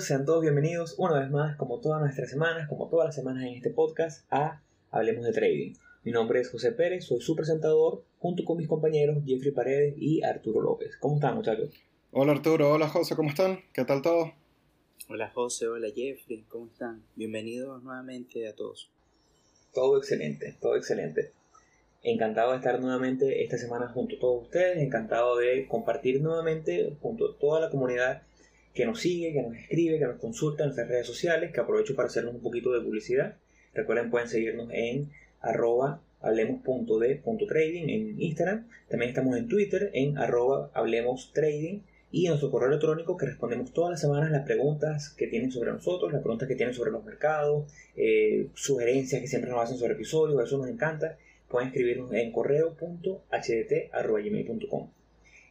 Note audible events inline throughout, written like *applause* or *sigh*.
Sean todos bienvenidos una vez más, como todas nuestras semanas, como todas las semanas en este podcast, a Hablemos de Trading. Mi nombre es José Pérez, soy su presentador, junto con mis compañeros Jeffrey Paredes y Arturo López. ¿Cómo están muchachos? Hola Arturo, hola José, ¿cómo están? ¿Qué tal todo? Hola José, hola Jeffrey, ¿cómo están? Bienvenidos nuevamente a todos. Todo excelente, todo excelente. Encantado de estar nuevamente esta semana junto a todos ustedes, encantado de compartir nuevamente junto a toda la comunidad que nos sigue, que nos escribe, que nos consulta en nuestras redes sociales, que aprovecho para hacernos un poquito de publicidad. Recuerden, pueden seguirnos en arroba hablemos.de.trading en Instagram. También estamos en Twitter en arroba hablemos trading y en nuestro correo electrónico que respondemos todas las semanas las preguntas que tienen sobre nosotros, las preguntas que tienen sobre los mercados, eh, sugerencias que siempre nos hacen sobre episodios, eso nos encanta. Pueden escribirnos en correo.hdt.gmail.com.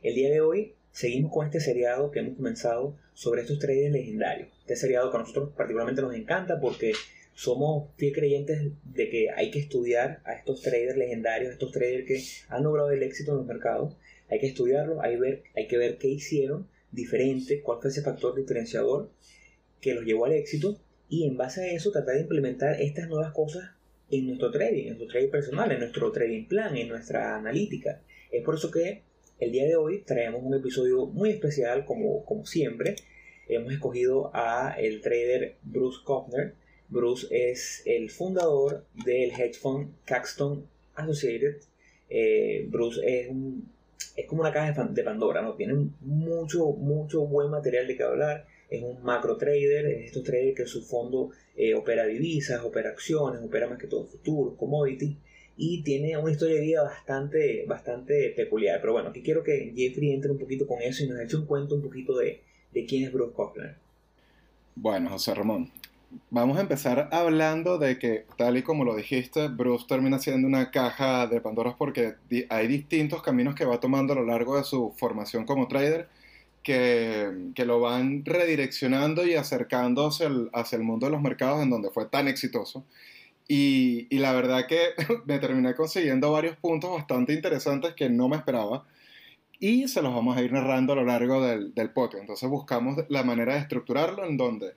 El día de hoy seguimos con este seriado que hemos comenzado sobre estos traders legendarios. Este seriado que a nosotros particularmente nos encanta porque somos fiel creyentes de que hay que estudiar a estos traders legendarios, estos traders que han logrado el éxito en los mercados. Hay que estudiarlos, hay, ver, hay que ver qué hicieron diferente, cuál fue ese factor diferenciador que los llevó al éxito y en base a eso tratar de implementar estas nuevas cosas en nuestro trading, en nuestro trading personal, en nuestro trading plan, en nuestra analítica. Es por eso que el día de hoy traemos un episodio muy especial como, como siempre. Hemos escogido a el trader Bruce Kofner, Bruce es el fundador del hedge fund Caxton Associated. Eh, Bruce es, es como una caja de Pandora, ¿no? Tiene mucho, mucho buen material de que hablar. Es un macro trader, es estos traders que su fondo eh, opera divisas, opera acciones, opera más que todo futuros, commodities y tiene una historia de vida bastante, bastante peculiar. Pero bueno, aquí quiero que Jeffrey entre un poquito con eso y nos eche un cuento un poquito de, de quién es Bruce Kofler. Bueno, José Ramón, vamos a empezar hablando de que, tal y como lo dijiste, Bruce termina siendo una caja de Pandoras porque hay distintos caminos que va tomando a lo largo de su formación como trader que, que lo van redireccionando y el, hacia el, mundo de los mercados en donde fue tan exitoso. Y, la verdad que *laughs* me terminé consiguiendo varios puntos bastante interesantes que no me esperaba y se los vamos a ir narrando a lo largo del, del podcast. Entonces buscamos la manera de estructurarlo en donde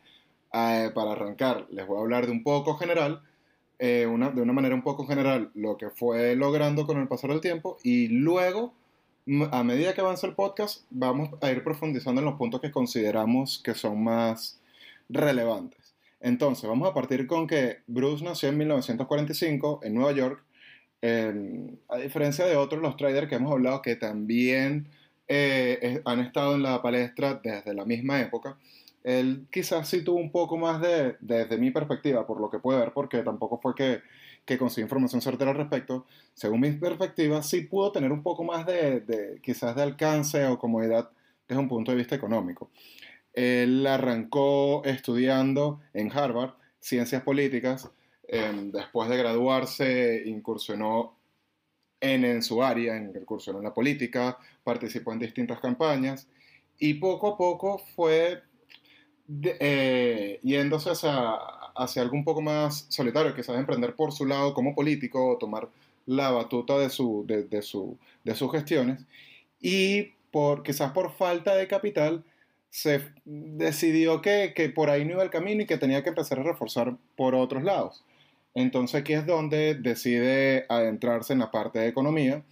eh, para arrancar, les voy a hablar de un poco general, eh, de una manera un poco general, lo que fue logrando con el pasar del tiempo y luego, a medida que avanza el podcast, vamos a ir profundizando en los puntos que consideramos que son más relevantes. Entonces, vamos a partir con que Bruce nació en 1945 en Nueva York, a diferencia de otros los traders que hemos hablado que también eh, han estado en la palestra desde la misma época él quizás sí tuvo un poco más de, desde mi perspectiva, por lo que puedo ver, porque tampoco fue que, que conseguí información certera al respecto, según mi perspectiva, sí pudo tener un poco más de, de, quizás de alcance o comodidad desde un punto de vista económico. Él arrancó estudiando en Harvard ciencias políticas, eh, después de graduarse incursionó en, en su área, incursionó en la política, participó en distintas campañas y poco a poco fue eh, yéndose hacia, hacia, algo un poco más solitario, quizás emprender por su lado como político o tomar la batuta de, su, de, de, su, de sus gestiones. Y por, quizás por falta de capital, se decidió que, que, por ahí no iba el camino y que tenía que empezar a reforzar por otros lados. Entonces aquí es donde decide adentrarse en la parte de economía,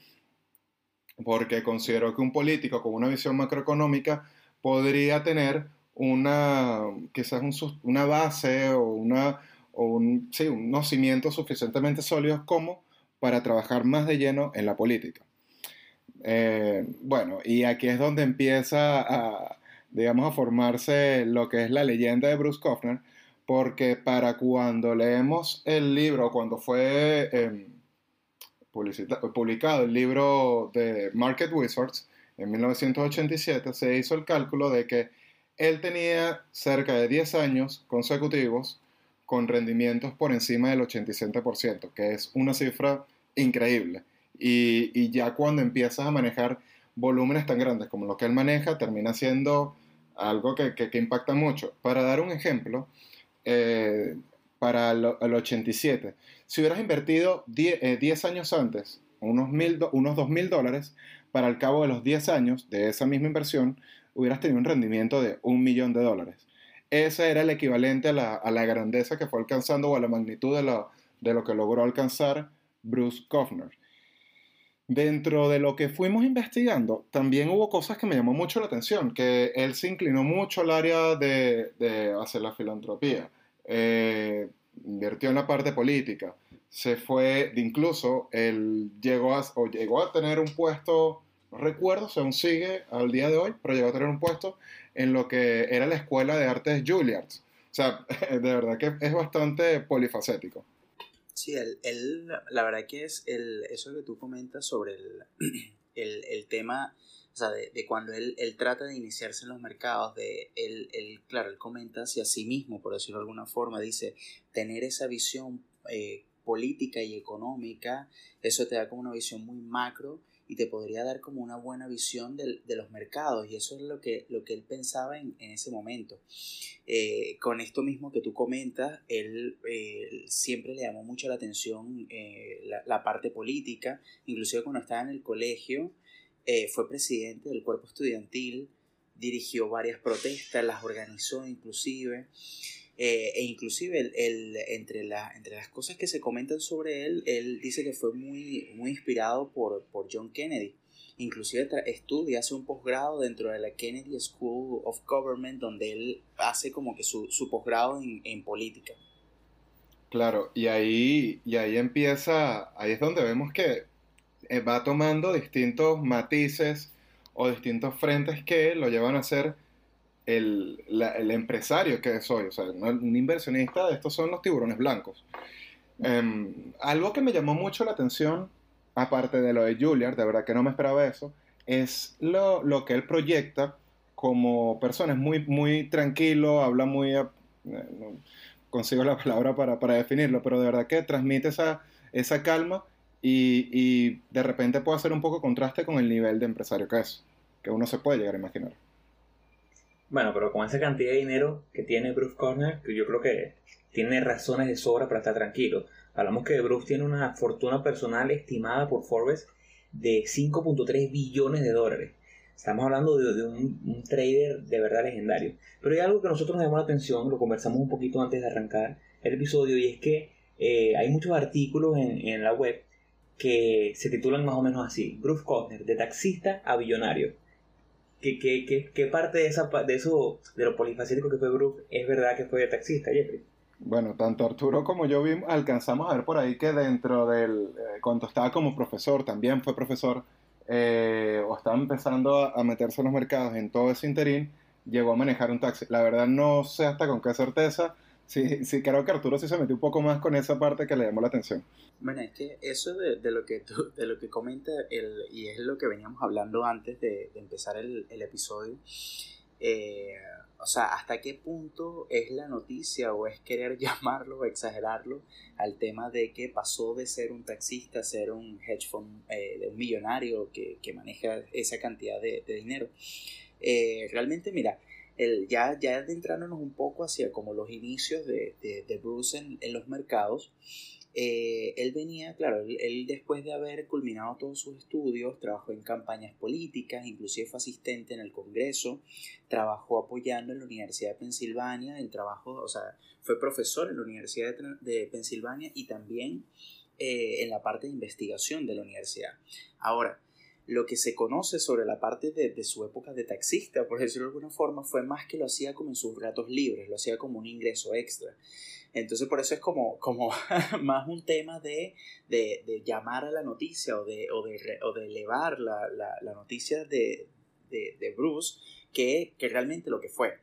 porque considero que un político con una visión macroeconómica podría tener una, quizás una base o, una, o un, sí, unos cimientos suficientemente sólidos como para trabajar más de lleno en la política. Eh, bueno, y aquí es donde empieza a, digamos, a formarse lo que es la leyenda de Bruce Kofner, porque para cuando leemos el libro, cuando fue eh, publicado el libro de Market Wizards en 1987, se hizo el cálculo de que él tenía cerca de 10 años consecutivos con rendimientos por encima del 87%, que es una cifra increíble. Y, ya cuando empiezas a manejar volúmenes tan grandes como los que él maneja, termina siendo algo que, impacta mucho. Para dar un ejemplo, eh, para el, 87, si hubieras invertido 10, eh, años antes, unos, mil, unos 2 mil dólares, para el cabo de los 10 años de esa misma inversión, hubieras tenido un rendimiento de un millón de dólares. ese era el equivalente a la, a la grandeza que fue alcanzando o a la magnitud de lo, de lo que logró alcanzar Bruce Kofner. Dentro de lo que fuimos investigando, también hubo cosas que me llamó mucho la atención, que él se inclinó mucho al área de, hacer la filantropía, eh, invirtió en la parte política, se fue, incluso él llegó a, o llegó a tener un puesto, no recuerdo si aún sigue al día de hoy, pero llegó a tener un puesto en lo que era la Escuela de Artes Juilliard. O sea, *laughs* de verdad que es bastante polifacético. Sí, él, la verdad que es el, eso que tú comentas sobre el, *clears throat* el, el tema, o sea, de, de cuando él, él, trata de iniciarse en los mercados, de él, él, claro, él comenta hacia sí mismo, por decirlo de alguna forma, dice, tener esa visión eh, política y económica, eso te da como una visión muy macro y te podría dar como una buena visión de, de los mercados y eso es lo que, lo que él pensaba en, en ese momento. Eh, con esto mismo que tú comentas, él eh, siempre le llamó mucho la atención eh, la, la, parte política, inclusive cuando estaba en el colegio, fue presidente del cuerpo estudiantil, dirigió varias protestas, las organizó inclusive. Eh, e inclusive entre, entre las cosas que se comentan sobre él, él dice que fue muy, muy inspirado por, por John Kennedy. Inclusive estudia, hace un posgrado dentro de la Kennedy School of Government donde él hace como que su, su posgrado en, en, política. Claro, y ahí, y ahí empieza, ahí es donde vemos que eh, va tomando distintos matices o distintos frentes que lo llevan a ser el, el, empresario que soy, o sea, un inversionista, estos son los tiburones blancos. Um, algo que me llamó mucho la atención, aparte de lo de Juilliard, de verdad que no me esperaba eso, es lo, lo que él proyecta como persona. Es muy, muy tranquilo, habla muy... Eh, no consigo la *laughs* palabra para, para, definirlo, pero de verdad que transmite esa, esa calma y, y de repente puede hacer un poco contraste con el nivel de empresario que es, que uno se puede llegar a imaginar. Bueno, pero con esa cantidad de dinero que tiene Bruce Corner, yo creo que tiene razones de sobra para estar tranquilo. Hablamos que Bruce tiene una fortuna personal estimada por Forbes de 5.3 billones de dólares. Estamos hablando de, un, trader de verdad legendario. Pero hay algo que nosotros nos llamó la atención, lo conversamos un poquito antes de arrancar el episodio, y es que eh, hay muchos artículos en, la web que se titulan más o menos así: Bruce Corner, de taxista a billonario. ¿Qué, qué, qué, qué parte de, esa, de eso, de lo polifacético que fue Bruce, es verdad que fue taxista, Jeffrey? Bueno, tanto Arturo como yo vimos, alcanzamos a ver por ahí que dentro del, eh, cuando estaba como profesor, también fue profesor, eh, o estaba empezando a, meterse en los mercados en todo ese interín, llegó a manejar un taxi. La verdad no sé hasta con qué certeza, sí, sí creo que Arturo sí se metió un poco más con esa parte que le llamó la atención. Bueno, es que eso de, de lo que tú, de lo que comenta el, y es lo que veníamos hablando antes de, de empezar el, el episodio, eh, o sea, hasta qué punto es la noticia o es querer *laughs* llamarlo o exagerarlo al tema de que pasó de ser un taxista a ser un hedge fund, eh, de un millonario que, que, maneja esa cantidad de, de dinero. Eh, realmente, mira, el, ya, ya adentrándonos un poco hacia como los inicios de, de, de Bruce en, en, los mercados, eh, él venía, claro, él, después de haber culminado todos sus estudios, trabajó en campañas políticas, inclusive fue asistente en el Congreso, trabajó apoyando en la Universidad de Pensilvania, el trabajo, o sea, fue profesor en la Universidad de, de Pensilvania y también eh, en la parte de investigación de la universidad. Ahora, lo que se conoce sobre la parte de, de, su época de taxista, por decirlo de alguna forma, fue más que lo hacía como en sus ratos libres, lo hacía como un ingreso extra. Entonces por eso es como, como *laughs* más un tema de, de, de, llamar a la noticia o de, o de, o de elevar la, la, la noticia de, Bruce que, que, realmente lo que fue.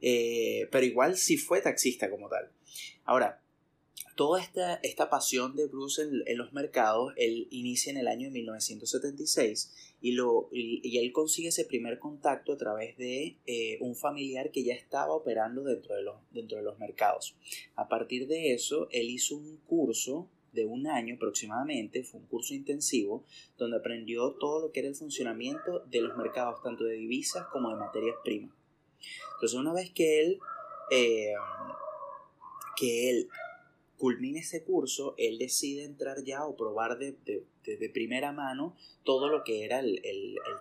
Eh, pero igual sí fue taxista como tal. Ahora, toda esta, esta pasión de Bruce en, los mercados, él inicia en el año 1976 y, y, y él consigue ese primer contacto a través de eh, un familiar que ya estaba operando dentro de, los, dentro de los mercados. A partir de eso, él hizo un curso de un año aproximadamente, fue un curso intensivo, donde aprendió todo lo que era el funcionamiento de los mercados, tanto de divisas como de materias primas. Entonces, una vez que él, eh, que él culmina ese curso, él decide entrar ya o probar de, primera mano todo lo que era el,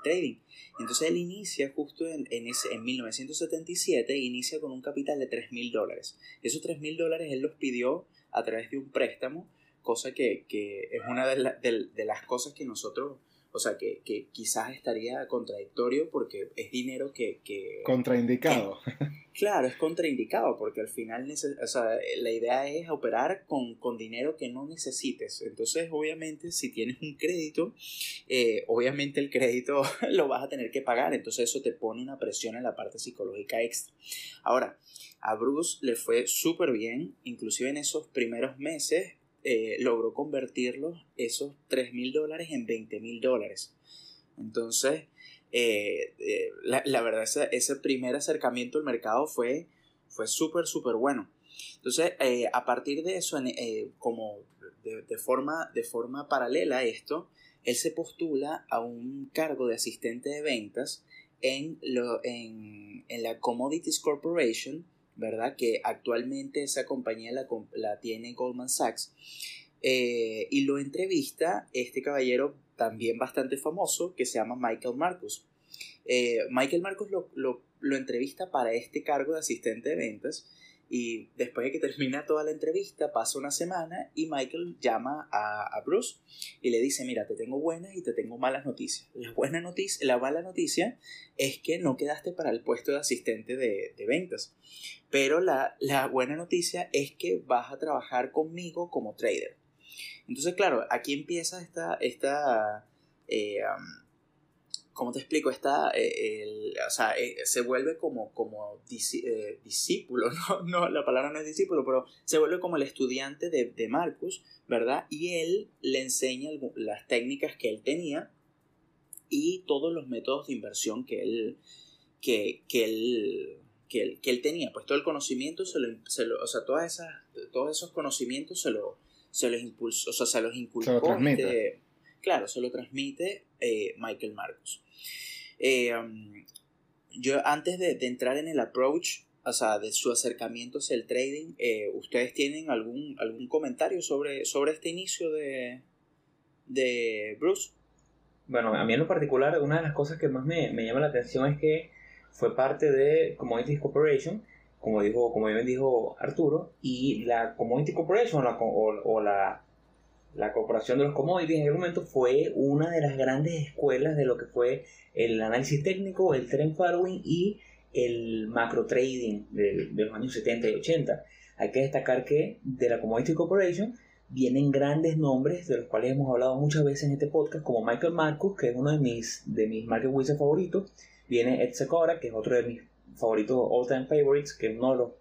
trading. Entonces él inicia justo en, en, ese, en 1977, inicia con un capital de 3 mil dólares. Esos 3 mil dólares él los pidió a través de un préstamo, cosa que, es una de, de las cosas que nosotros o sea, que, quizás estaría contradictorio porque es dinero que... Contraindicado. *laughs* claro, es contraindicado porque al final o sea, la idea es operar con, dinero que no necesites. Entonces, obviamente, si tienes un crédito, eh, obviamente el crédito *laughs* lo vas a tener que pagar. Entonces eso te pone una presión en la parte psicológica extra. Ahora, a Bruce le fue súper bien, inclusive en esos primeros meses eh, logró convertirlos esos 3 mil dólares en 20 mil dólares. Entonces, eh, eh, la, verdad, ese, ese, primer acercamiento al mercado fue, fue súper, súper bueno. Entonces, a partir de eso, como de, forma, de forma paralela a esto, él se postula a un cargo de asistente de ventas en, lo, en, en la Commodities Corporation, ¿verdad? Que actualmente esa compañía la, tiene Goldman Sachs. Eh, y lo entrevista este caballero también bastante famoso que se llama Michael Marcus. Eh, Michael Marcus lo, lo, entrevista para este cargo de asistente de ventas y después de que termina toda la entrevista, pasa una semana y Michael llama a, Bruce y le dice, mira, te tengo buenas y te tengo malas noticias. La, buena noticia, la mala noticia es que no quedaste para el puesto de asistente de, ventas. Pero la, buena noticia es que vas a trabajar conmigo como trader. Entonces, claro, aquí empieza esta, esta eh, ¿cómo te explico? Está, eh, o sea, eh, se vuelve como, como eh, discípulo, *laughs* ¿no? ¿no? La palabra no es discípulo, pero se vuelve como el estudiante de, de Marcus, ¿verdad? Y él le enseña las técnicas que él tenía y todos los métodos de inversión que él, que, que él, que él, que él tenía. Pues todo el conocimiento, se lo, se lo, o sea, todas esas, todos esos conocimientos se, lo, se los impulsó, o sea, se los inculcó. Se claro, se lo transmite Michael Marcus. Eh, um, yo antes de, entrar en el approach, o sea, de su acercamiento hacia el trading, eh, ¿ustedes tienen algún, algún comentario sobre, sobre este inicio de, de Bruce? Bueno, a mí en lo particular, una de las cosas que más me, llama la atención es que fue parte de Commodities Corporation, como dijo, como bien dijo Arturo, y la Commodity Corporation o la la Corporación de los Commodities en aquel momento fue una de las grandes escuelas de lo que fue el análisis técnico, el trend following y el macro trading de, los años 70 y 80. Hay que destacar que de la Commodity Corporation vienen grandes nombres de los cuales hemos hablado muchas veces en este podcast, como Michael Marcus, que es uno de mis, de mis market wizards favoritos, viene Ed Secora, que es otro de mis favoritos all time favorites, que es uno de los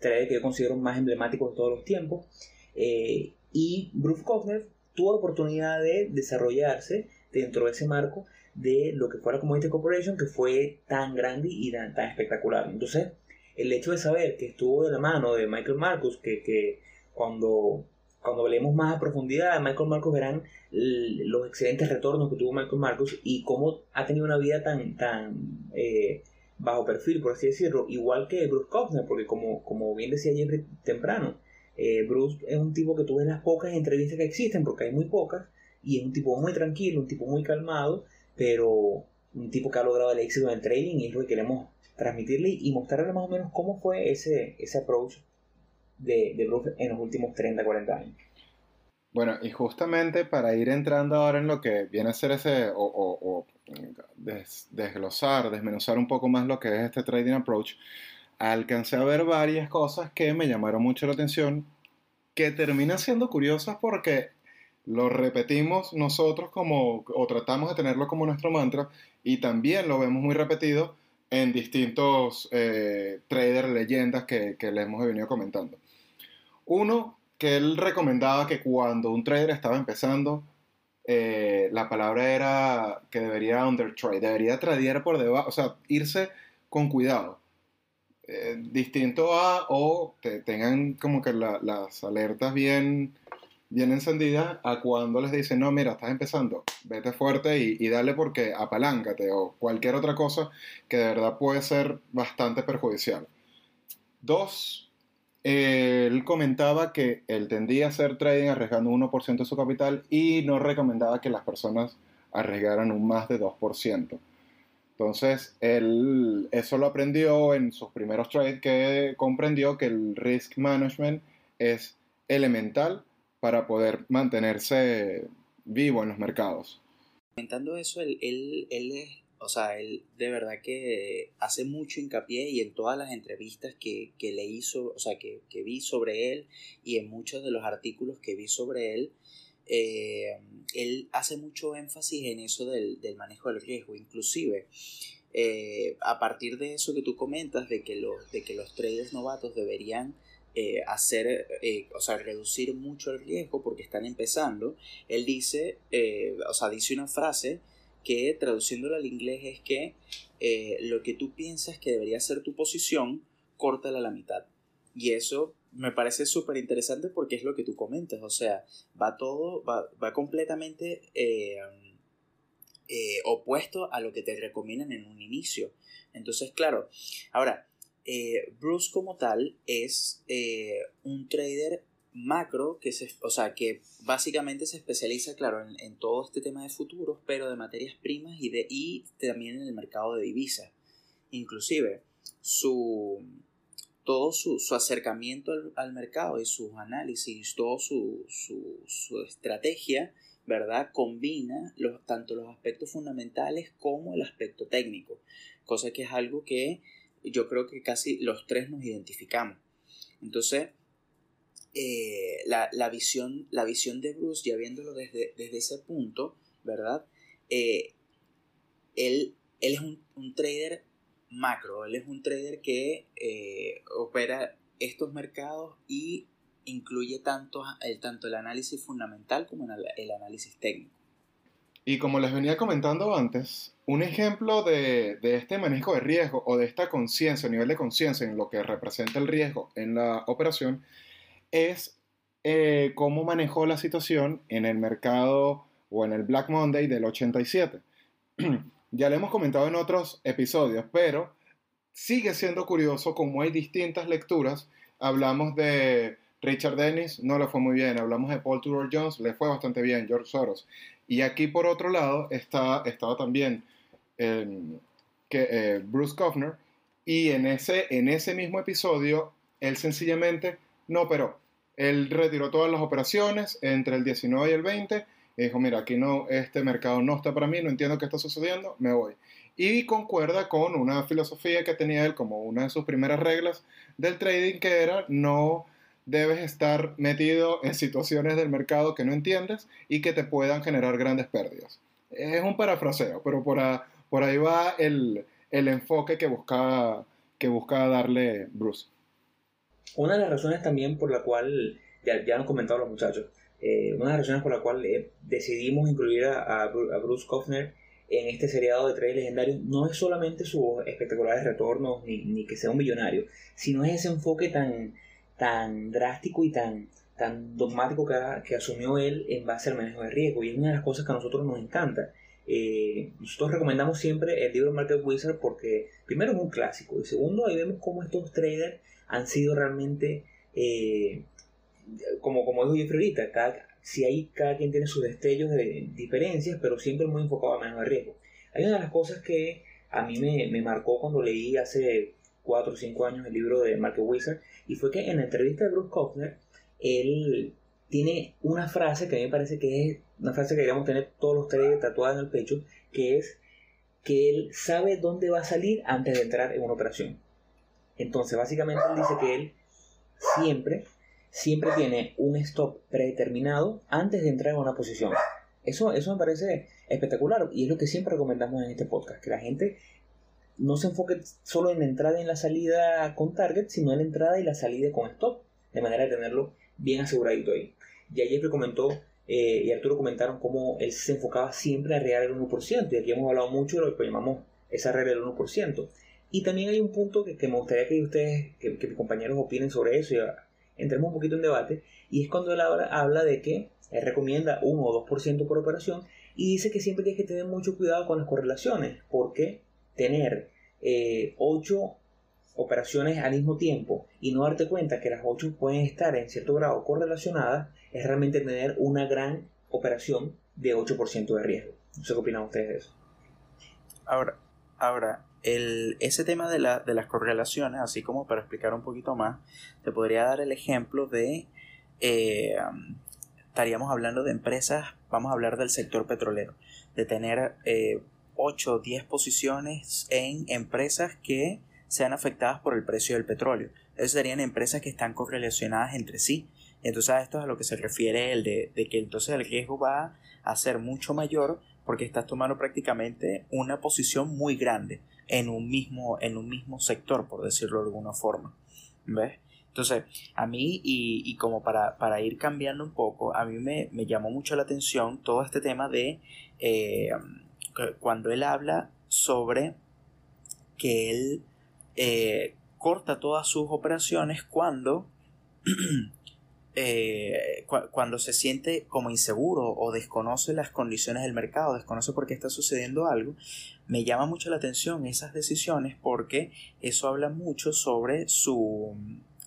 traders que yo considero más emblemáticos de todos los tiempos. Eh, y Bruce Kofner tuvo oportunidad de desarrollarse dentro de ese marco de lo que fue la Commodity Corporation, que fue tan grande y tan, espectacular. Entonces, el hecho de saber que estuvo de la mano de Michael Marcus, que, que cuando, cuando hablemos más a profundidad de Michael Marcus verán los excelentes retornos que tuvo Michael Marcus y cómo ha tenido una vida tan, tan eh, bajo perfil, por así decirlo, igual que Bruce Kofner, porque como, como bien decía Jeffrey temprano, eh, Bruce es un tipo que tú ves las pocas entrevistas que existen, porque hay muy pocas, y es un tipo muy tranquilo, un tipo muy calmado, pero un tipo que ha logrado el éxito en el trading y es lo que queremos transmitirle y mostrarle más o menos cómo fue ese, ese approach de, de Bruce en los últimos 30, 40 años. Bueno, y justamente para ir entrando ahora en lo que viene a ser ese, o, o, desglosar, desmenuzar un poco más lo que es este trading approach, alcancé a ver varias cosas que me llamaron mucho la atención, que terminan siendo curiosas porque lo repetimos nosotros como, o tratamos de tenerlo como nuestro mantra, y también lo vemos muy repetido en distintos eh, traders, leyendas que, que le hemos venido comentando. Uno, que él recomendaba que cuando un trader estaba empezando, eh, la palabra era que debería undertrade, debería tradear por debajo, o sea, irse con cuidado. Eh, distinto a o que tengan como que las alertas bien, bien encendidas a cuando les dicen, no, mira, estás empezando, vete fuerte y, y, dale porque apaláncate o cualquier otra cosa que de verdad puede ser bastante perjudicial. Dos, él comentaba que él tendía a hacer trading arriesgando 1% de su capital y no recomendaba que las personas arriesgaran un más de 2%. Entonces, él eso lo aprendió en sus primeros trades que comprendió que el risk management es elemental para poder mantenerse vivo en los mercados. Comentando eso, él, él, él es o sea, él de verdad que hace mucho hincapié y en todas las entrevistas que, que le hizo, o sea, que, que, vi sobre él y en muchos de los artículos que vi sobre él, eh, él hace mucho énfasis en eso del, del manejo del riesgo. Inclusive, eh, a partir de eso que tú comentas, de que los, de que los traders novatos deberían eh, hacer, o sea, reducir mucho el riesgo porque están empezando, él dice, o sea, dice una frase que traduciéndolo al inglés es que eh, lo que tú piensas que debería ser tu posición, córtala a la mitad. Y eso me parece súper interesante porque es lo que tú comentas, o sea, va todo, va, completamente eh, eh, opuesto a lo que te recomiendan en un inicio. Entonces, claro, ahora, Bruce como tal es un trader macro, que se, o sea, que básicamente se especializa, claro, en, todo este tema de futuros, pero de materias primas y, de, y también en el mercado de divisas. Inclusive, su, todo su, acercamiento al, mercado y sus análisis, todo su, su, estrategia, ¿verdad? Combina los, tanto los aspectos fundamentales como el aspecto técnico, cosa que es algo que yo creo que casi los tres nos identificamos. Entonces, eh, la, visión, la visión de Bruce, ya viéndolo desde, desde ese punto, ¿verdad? Eh, él, él, es un, trader macro, él es un trader que eh, opera estos mercados y incluye tanto el, tanto el análisis fundamental como el, análisis técnico. Y como les venía comentando antes, un ejemplo de, de este manejo de riesgo o de esta conciencia, nivel de conciencia en lo que representa el riesgo en la operación, es eh, cómo manejó la situación en el mercado o en el Black Monday del 87. *clears throat* ya lo hemos comentado en otros episodios, pero sigue siendo curioso cómo hay distintas lecturas. Hablamos de Richard Dennis, no le fue muy bien. Hablamos de Paul Tudor Jones, le fue bastante bien. George Soros. Y aquí por otro lado está, estaba también em, que, eh, Bruce Kofner. Y en ese, en ese mismo episodio, él sencillamente, no, pero él retiró todas las operaciones entre el 19 y el 20 dijo, mira, aquí no, este mercado no está para mí, no entiendo qué está sucediendo, me voy. Y concuerda con una filosofía que tenía él como una de sus primeras reglas del trading, que era no debes estar metido en situaciones del mercado que no entiendes y que te puedan generar grandes pérdidas. Es un parafraseo, pero por, por ahí va el, el enfoque que busca, que busca darle Bruce. Una de las razones también por la cual, ya, ya han comentado los muchachos, eh, una de las razones por la cual eh, decidimos incluir a, Bruce Kofner en este seriado de tres legendarios no es solamente sus espectaculares retornos ni, ni, que sea un millonario, sino es ese enfoque tan, tan drástico y tan, tan dogmático que, que, asumió él en base al manejo de riesgo. Y es una de las cosas que a nosotros nos encanta. Eh, nosotros recomendamos siempre el libro Market Wizard porque primero es un clásico y segundo ahí vemos cómo estos traders han sido realmente, como, como dijo Jeffrey ahorita, cada, si hay, cada quien tiene sus destellos de diferencias, pero siempre muy enfocado a manejo de riesgo. Hay una de las cosas que a mí me, me marcó cuando leí hace 4 o 5 años el libro de Mark Wizard, y fue que en la entrevista de Bruce Kofner, él tiene una frase que a mí me parece que es una frase que deberíamos tener todos los tres tatuadas en el pecho, que es que él sabe dónde va a salir antes de entrar en una operación. Entonces, básicamente él dice que él siempre, siempre tiene un stop predeterminado antes de entrar en una posición. Eso, eso me parece espectacular y es lo que siempre recomendamos en este podcast, que la gente no se enfoque solo en la entrada y en la salida con target, sino en la entrada y la salida con stop, de manera de tenerlo bien aseguradito ahí. Ya Jeffrey comentó eh, y Arturo comentaron cómo él se enfocaba siempre a regar el 1%, y aquí hemos hablado mucho de lo que llamamos esa regla del 1%. Y también hay un punto que, me gustaría que ustedes, que, mis compañeros opinen sobre eso y entremos un poquito en debate, y es cuando él habla, de que él recomienda 1 o 2% por operación y dice que siempre tienes que tener mucho cuidado con las correlaciones, porque tener 8, operaciones al mismo tiempo y no darte cuenta que las 8 pueden estar en cierto grado correlacionadas, es realmente tener una gran operación de 8% de riesgo. No sé qué opinan ustedes de eso. Ahora, ahora el, ese tema de, la, de las correlaciones, así como para explicar un poquito más, te podría dar el ejemplo de, eh, estaríamos hablando de empresas, vamos a hablar del sector petrolero, de tener eh, 8 o 10 posiciones en empresas que sean afectadas por el precio del petróleo. Esas serían empresas que están correlacionadas entre sí. Entonces a esto es a lo que se refiere el de, de que entonces el riesgo va a ser mucho mayor porque estás tomando prácticamente una posición muy grande en un mismo, en un mismo sector, por decirlo de alguna forma. ¿Ves? Entonces, a mí, y, y como para, para, ir cambiando un poco, a mí me, me, llamó mucho la atención todo este tema de eh, cuando él habla sobre que él eh, corta todas sus operaciones cuando, *clears throat* eh, cu cuando se siente como inseguro o desconoce las condiciones del mercado, desconoce por qué está sucediendo algo, me llama mucho la atención esas decisiones porque eso habla mucho sobre su,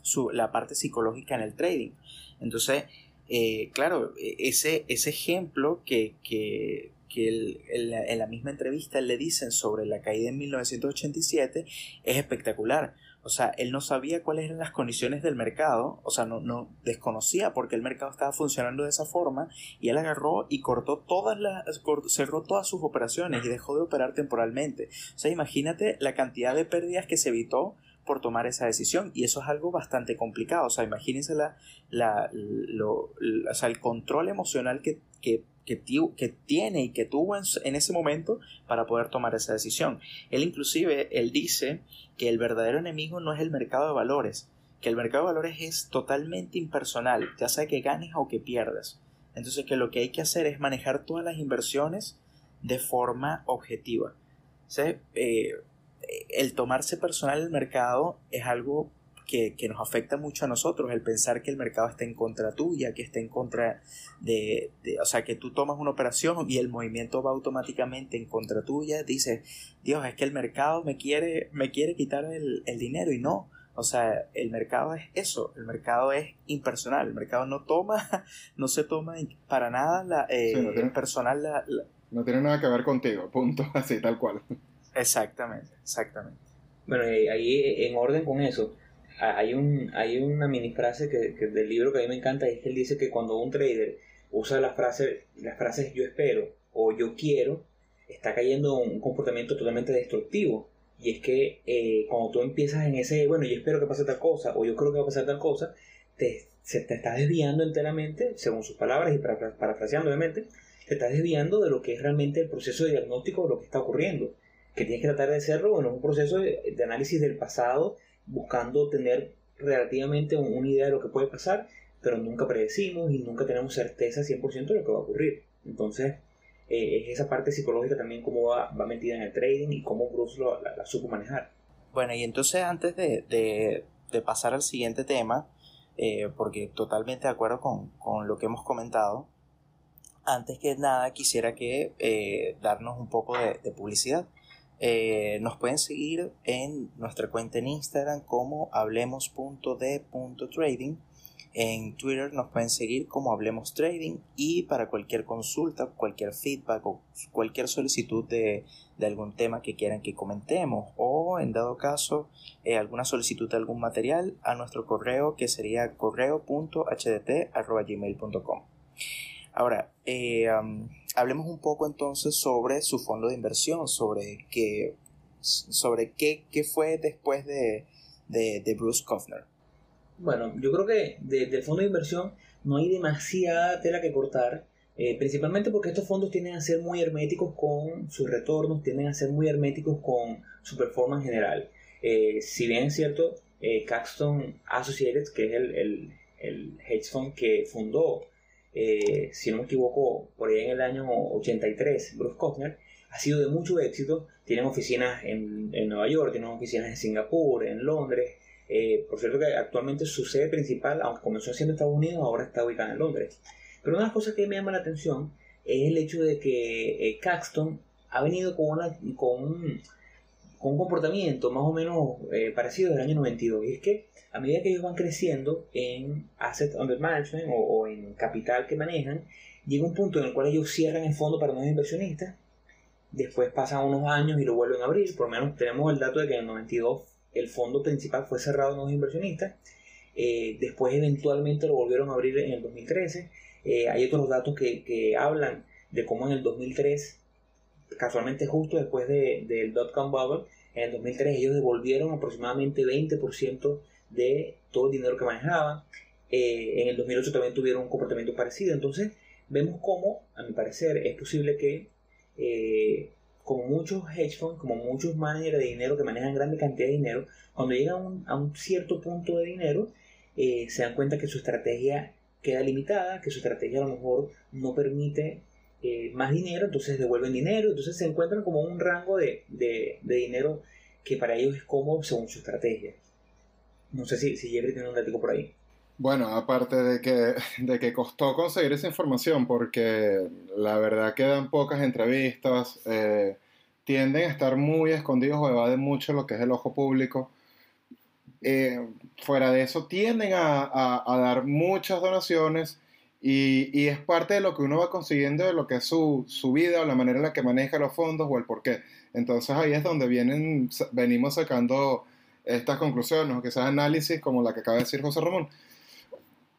su la parte psicológica en el trading. Entonces, eh, claro, e, ese, ese ejemplo que, que, que en la misma entrevista le dicen sobre la caída en 1987 es espectacular. O sea, él no sabía cuáles eran las condiciones del mercado, o sea, no, no desconocía porque el mercado estaba funcionando de esa forma y él agarró y cortó todas las, cerró todas sus operaciones y dejó de operar temporalmente. O sea, imagínate la cantidad de pérdidas que se evitó por tomar esa decisión y eso es algo bastante complicado. O sea, imagínense la, la, lo, o sea, el control emocional que, que que, tiene y que tuvo en, ese momento para poder tomar esa decisión. Él inclusive, él dice que el verdadero enemigo no es el mercado de valores, que el mercado de valores es totalmente impersonal, ya sea que ganes o que pierdas. Entonces que lo que hay que hacer es manejar todas las inversiones de forma objetiva. Eh, el tomarse personal el mercado es algo que, nos afecta mucho a nosotros, el pensar que el mercado está en contra tuya, que está en contra de, o sea, que tú tomas una operación y el movimiento va automáticamente en contra tuya, dices, Dios, es que el mercado me quiere, me quiere quitar el, dinero y no. O sea, el mercado es eso, el mercado es impersonal, el mercado no toma, *laughs* no se toma para nada la, eh, personal la, No tiene nada que ver contigo, punto, *laughs* así, tal cual. Exactamente, exactamente. Bueno, ahí en orden con eso, hay, un, hay una mini frase que, del libro que a mí me encanta es que él dice que cuando un trader usa la frase, las frases yo espero o yo quiero, está cayendo en un comportamiento totalmente destructivo. Y es que eh, cuando tú empiezas en ese, bueno, yo espero que pase tal cosa o yo creo que va a pasar tal cosa, te, se te está desviando enteramente, según sus palabras y para, parafraseando obviamente, te estás desviando de lo que es realmente el proceso de diagnóstico de lo que está ocurriendo. Que tienes que tratar de hacerlo, bueno, un proceso de, de análisis del pasado buscando tener relativamente una idea de lo que puede pasar, pero nunca predecimos y nunca tenemos certeza 100% de lo que va a ocurrir. Entonces, eh, es esa parte psicológica también cómo va, va, metida en el trading y cómo Bruce lo, la, supo manejar. Bueno, y entonces antes de, de, de pasar al siguiente tema, eh, porque totalmente de acuerdo con, con, lo que hemos comentado, antes que nada quisiera que eh, darnos un poco de, de publicidad. Eh, nos pueden seguir en nuestra cuenta en Instagram como hablemos.de.trading. En Twitter nos pueden seguir como Hablemos Trading y para cualquier consulta, cualquier feedback o cualquier solicitud de, algún tema que quieran que comentemos o en dado caso eh, alguna solicitud de algún material a nuestro correo que sería correo.hdt.gmail.com. Ahora, eh, hablemos un poco entonces sobre su fondo de inversión, sobre qué, sobre qué, qué fue después de, de, Bruce Kofner. Bueno, yo creo que del fondo de inversión no hay demasiada tela que cortar, eh, principalmente porque estos fondos tienden a ser muy herméticos con sus retornos, tienden a ser muy herméticos con su performance general. Eh, si bien es cierto, eh, Caxton Associates, que es el, el, el hedge fund que fundó eh, si no me equivoco, por ahí en el año 83, Bruce Kofner, ha sido de mucho éxito. Tienen oficinas en, Nueva York, tienen oficinas en Singapur, en Londres. Eh, por cierto que actualmente su sede principal, aunque comenzó siendo Estados Unidos, ahora está ubicada en Londres. Pero una de las cosas que me llama la atención es el hecho de que eh, Caxton ha venido con, una, con, con un comportamiento más o menos eh, parecido del año 92. Y es que a medida que ellos van creciendo en Asset Under Management o, en capital que manejan, llega un punto en el cual ellos cierran el fondo para nuevos inversionistas. Después pasan unos años y lo vuelven a abrir. Por lo menos tenemos el dato de que en el 92 el fondo principal fue cerrado a nuevos inversionistas. Eh, después eventualmente lo volvieron a abrir en el 2013. Eh, hay otros datos que, que hablan de cómo en el 2003 casualmente justo después del de, dot-com bubble, en el 2003 ellos devolvieron aproximadamente 20% de todo el dinero que manejaban. Eh, en el 2008 también tuvieron un comportamiento parecido. Entonces vemos cómo, a mi parecer, es posible que eh, como muchos hedge funds, como muchos managers de dinero que manejan grande cantidad de dinero, cuando llegan a un, cierto punto de dinero, eh, se dan cuenta que su estrategia queda limitada, que su estrategia a lo mejor no permite eh, más dinero, entonces devuelven dinero, entonces se encuentran como un rango de, de, dinero que para ellos es cómodo según su estrategia. No sé si, si Jeffrey tiene un dato por ahí. Bueno, aparte de que, de que costó conseguir esa información, porque la verdad que dan pocas entrevistas, eh, tienden a estar muy escondidos o evaden mucho lo que es el ojo público. Eh, fuera de eso, tienden a, a dar muchas donaciones y, es parte de lo que uno va consiguiendo de lo que es su, vida o la manera en la que maneja los fondos o el por qué. Entonces ahí es donde vienen, venimos sacando estas conclusiones o quizás análisis como la que acaba de decir José Ramón.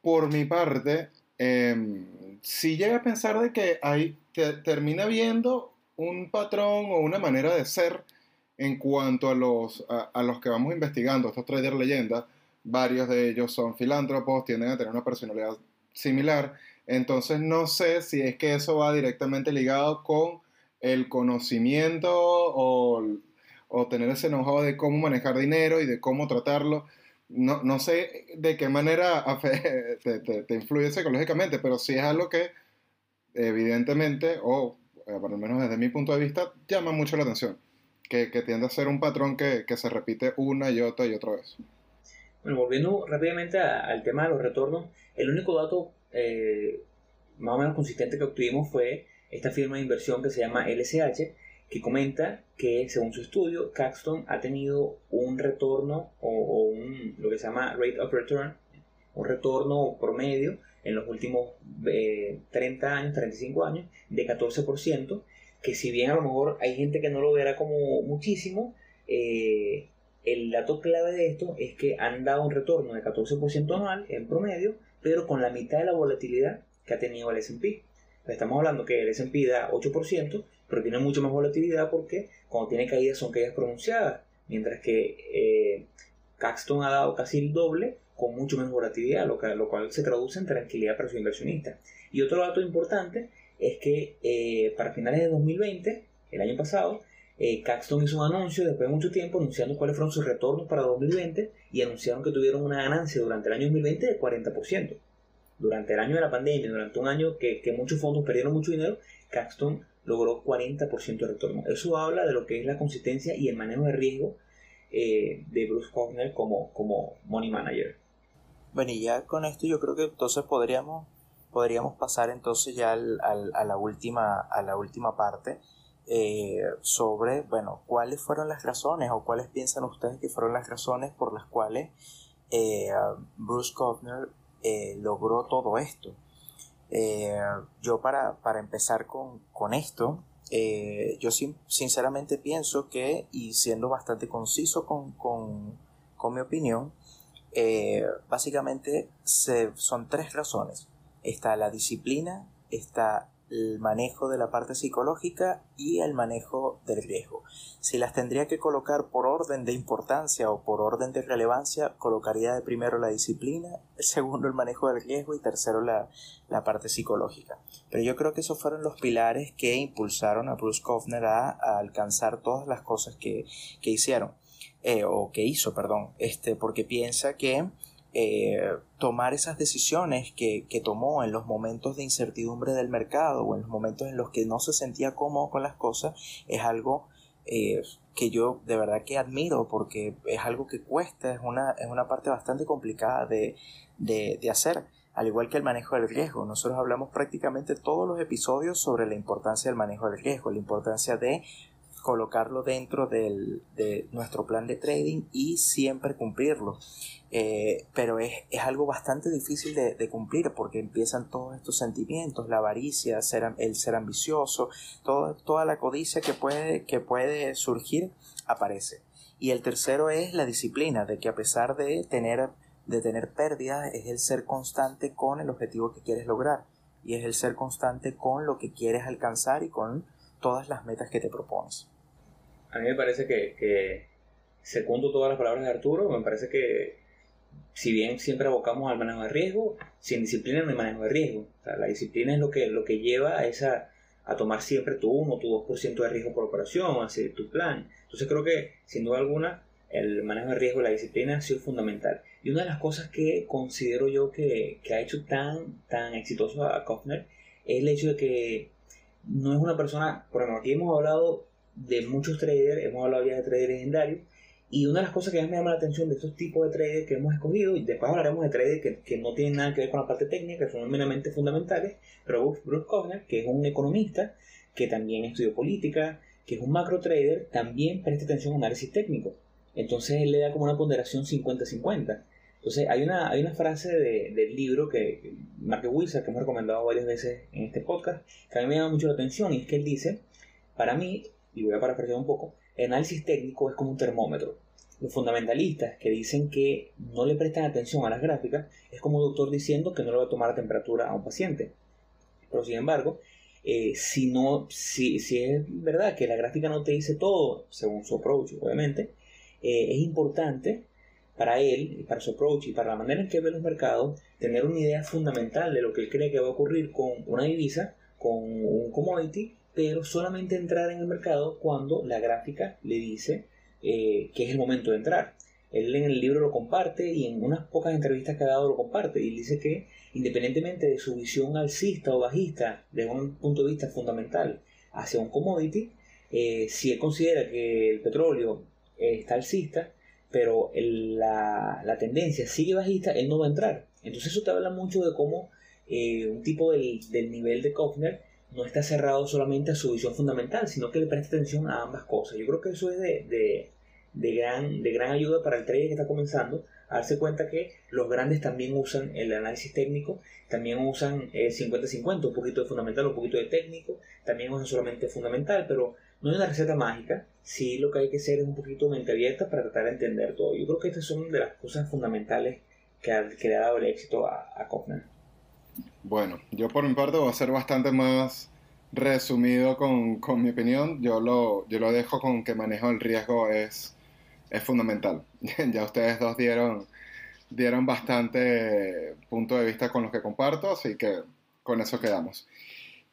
Por mi parte, eh, sí llega a pensar de que ahí termina viendo un patrón o una manera de ser en cuanto a los, a, los que vamos investigando, estos traders leyendas, varios de ellos son filántropos, tienden a tener una personalidad similar. Entonces no sé si es que eso va directamente ligado con el conocimiento o, tener ese know de cómo manejar dinero y de cómo tratarlo. No, no sé de qué manera *laughs* te, te, influye psicológicamente, pero sí es algo que evidentemente, o eh, por lo menos desde mi punto de vista, llama mucho la atención. Que, tiende a ser un patrón que, se repite una y otra y otra vez. Bueno, volviendo rápidamente al tema de los retornos, el único dato eh, más o menos consistente que obtuvimos fue esta firma de inversión que se llama LSH, que comenta que según su estudio, Caxton ha tenido un retorno o, un, lo que se llama rate of return, un retorno promedio en los últimos 30 eh, años, 35 años, de 14%, que si bien a lo mejor hay gente que no lo verá como muchísimo, eh, el dato clave de esto es que han dado un retorno de 14% anual en promedio, pero con la mitad de la volatilidad que ha tenido el S&P. Estamos hablando que el S&P da 8%, pero tiene mucho más volatilidad porque cuando tiene caídas son caídas pronunciadas, mientras que eh, Caxton ha dado casi el doble con mucho menos volatilidad, lo, lo cual se traduce en tranquilidad para su inversionista. Y otro dato importante es que eh, para finales de 2020, el año pasado, eh, Caxton hizo un anuncio después de mucho tiempo anunciando cuáles fueron sus retornos para 2020 y anunciaron que tuvieron una ganancia durante el año 2020 de 40%. Durante el año de la pandemia, durante un año que, muchos fondos perdieron mucho dinero, Caxton logró 40% de retorno. Eso habla de lo que es la consistencia y el manejo de riesgo eh, de Bruce Kovner como, como money manager. Bueno, y ya con esto yo creo que entonces podríamos, podríamos pasar entonces ya al, a, la última, a la última parte eh, sobre, bueno, cuáles fueron las razones o cuáles piensan ustedes que fueron las razones por las cuales eh, Bruce Kovner eh, logró todo esto. yo para, para, empezar con, con esto, yo sinceramente pienso que, y siendo bastante conciso con, con, con mi opinión, básicamente son tres razones. Está la disciplina, está el manejo de la parte psicológica y el manejo del riesgo. Si las tendría que colocar por orden de importancia o por orden de relevancia, colocaría de primero la disciplina, *laughs* segundo el manejo del riesgo y tercero la, parte psicológica. Pero yo creo que esos fueron los pilares que impulsaron a Bruce Kovner a, alcanzar todas las cosas que, hicieron. Eh, o que hizo, perdón, este, porque piensa que eh, tomar esas decisiones que, tomó en los momentos de incertidumbre del mercado o en los momentos en los que no se sentía cómodo con las cosas es algo eh, que yo de verdad que admiro porque es algo que cuesta, es una, es una parte bastante complicada de, de hacer al igual que el manejo del riesgo. Nosotros hablamos prácticamente todos los episodios sobre la importancia del manejo del riesgo, la importancia de colocarlo dentro del, de nuestro plan de trading y siempre cumplirlo. Eh, pero es, algo bastante difícil de, cumplir porque empiezan todos estos sentimientos, la avaricia, el ser ambicioso, toda la codicia que puede, que puede surgir aparece. Y el tercero es la disciplina, de que a pesar de tener, de tener pérdidas, es el ser constante con el objetivo que quieres lograr. Y es el ser constante con lo que quieres alcanzar y con todas las metas que te propones. A mí me parece que, que segundo todas las palabras de Arturo, me parece que si bien siempre abocamos al manejo de riesgo, sin disciplina no hay manejo de riesgo. la disciplina es lo que, lo que lleva a, esa, a tomar siempre tu 1 o tu 2% de riesgo por operación, seguir tu plan. Entonces creo que, sin duda alguna, el manejo de riesgo la disciplina ha sido fundamental. Y una de las cosas que considero yo que, que ha hecho tan, tan exitoso a Kofner es el hecho de que no es una persona, por ejemplo, aquí hemos hablado de muchos traders, hemos hablado ya de traders legendarios, y una de las cosas que más me llama la atención de estos tipos de traders que hemos escogido, y después hablaremos de traders que, que no tienen nada que ver con la parte técnica, que son meramente fundamentales, pero Bruce Kovner, que es un economista, que también estudió política, que es un macro trader, también presta atención a análisis técnico. Entonces él le da como una ponderación 50-50. Entonces hay una, hay una frase de, del libro que Mark Wilson, que hemos recomendado varias veces en este podcast, que a mí me llama mucho la atención, y es que él dice, para mí, y voy a parafrasear un poco, el análisis técnico es como un termómetro. Los fundamentalistas que dicen que no le prestan atención a las gráficas es como un doctor diciendo que no le va a tomar la temperatura a un paciente. Pero sin embargo, eh, si, no, si, si, es verdad que la gráfica no te dice todo, según su approach, obviamente, eh, es importante para él, para su approach y para la manera en que ve los mercados, tener una idea fundamental de lo que él cree que va a ocurrir con una divisa, con un commodity pero solamente entrar en el mercado cuando la gráfica le dice eh, que es el momento de entrar. Él en el libro lo comparte y en unas pocas entrevistas que ha dado lo comparte y dice que independientemente de su visión alcista o bajista desde un punto de vista fundamental hacia un commodity, eh, si él considera que el petróleo está alcista, pero la, la, tendencia sigue bajista, él no va a entrar. Entonces eso te habla mucho de cómo eh, un tipo del, del nivel de Kofner no está cerrado solamente a su visión fundamental, sino que le presta atención a ambas cosas. Yo creo que eso es de, gran, de gran ayuda para el trader que está comenzando, a darse cuenta que los grandes también usan el análisis técnico, también usan el 50-50, un poquito de fundamental, un poquito de técnico, también usan solamente fundamental, pero no hay una receta mágica, sí lo que hay que hacer es un poquito mente abierta para tratar de entender todo. Yo creo que estas son de las cosas fundamentales que, le ha dado el éxito a, a bueno, yo por mi parte voy a ser bastante más resumido con, mi opinión. Yo lo, yo lo dejo con que manejo el riesgo es, es fundamental. *laughs* ya ustedes dos dieron, dieron bastante punto de vista con los que comparto, así que con eso quedamos.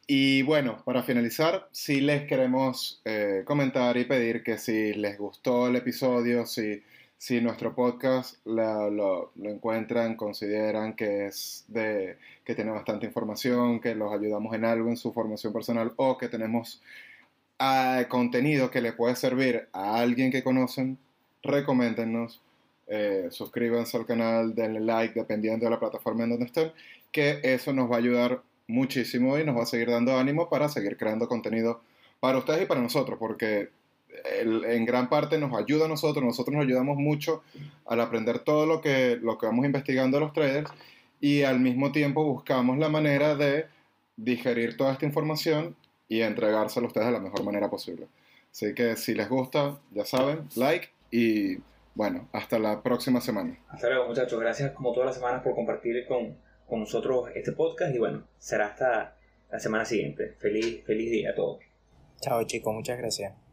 Y bueno, para finalizar, sí les queremos eh, comentar y pedir que si les gustó el episodio, si si nuestro podcast lo, encuentran, consideran que es de que tiene bastante información, que los ayudamos en algo en su formación personal o que tenemos ah, contenido que le puede servir a alguien que conocen, recomiéndennos, eh, suscríbanse al canal, denle like dependiendo de la plataforma en donde estén, que eso nos va a ayudar muchísimo y nos va a seguir dando ánimo para seguir creando contenido para ustedes y para nosotros, porque en gran parte nos ayuda a nosotros, nosotros nos ayudamos mucho al aprender todo lo que, lo que vamos investigando los traders y al mismo tiempo buscamos la manera de digerir toda esta información y entregársela a ustedes de la mejor manera posible. Así que si les gusta, ya saben, like y bueno, hasta la próxima semana. Hasta luego muchachos, gracias como todas las semanas por compartir con, con nosotros este podcast y bueno, será hasta la semana siguiente. Feliz, feliz día a todos. Chao chicos, muchas gracias.